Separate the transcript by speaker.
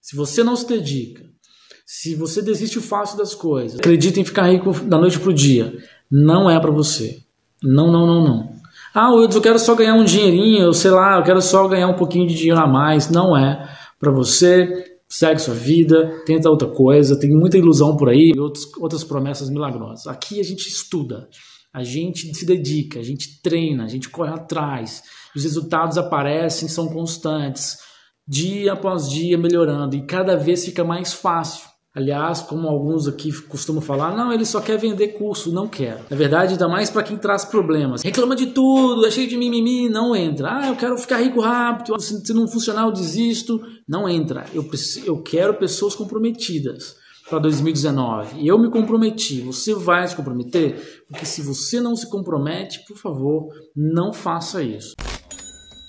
Speaker 1: se você não se dedica, se você desiste fácil das coisas, acredita em ficar rico da noite pro dia, não é para você. Não, não, não, não. Ah, eu quero só ganhar um dinheirinho, eu sei lá, eu quero só ganhar um pouquinho de dinheiro a mais. Não é para você. Segue sua vida, tenta outra coisa, tem muita ilusão por aí, outras, outras promessas milagrosas. Aqui a gente estuda, a gente se dedica, a gente treina, a gente corre atrás, os resultados aparecem, são constantes, dia após dia melhorando e cada vez fica mais fácil. Aliás, como alguns aqui costumam falar, não, ele só quer vender curso, não quer. Na verdade, ainda mais para quem traz problemas. Reclama de tudo, é cheio de mimimi, não entra. Ah, eu quero ficar rico rápido, se não funcionar eu desisto. Não entra. Eu, eu quero pessoas comprometidas para 2019. E eu me comprometi. Você vai se comprometer? Porque se você não se compromete, por favor, não faça isso.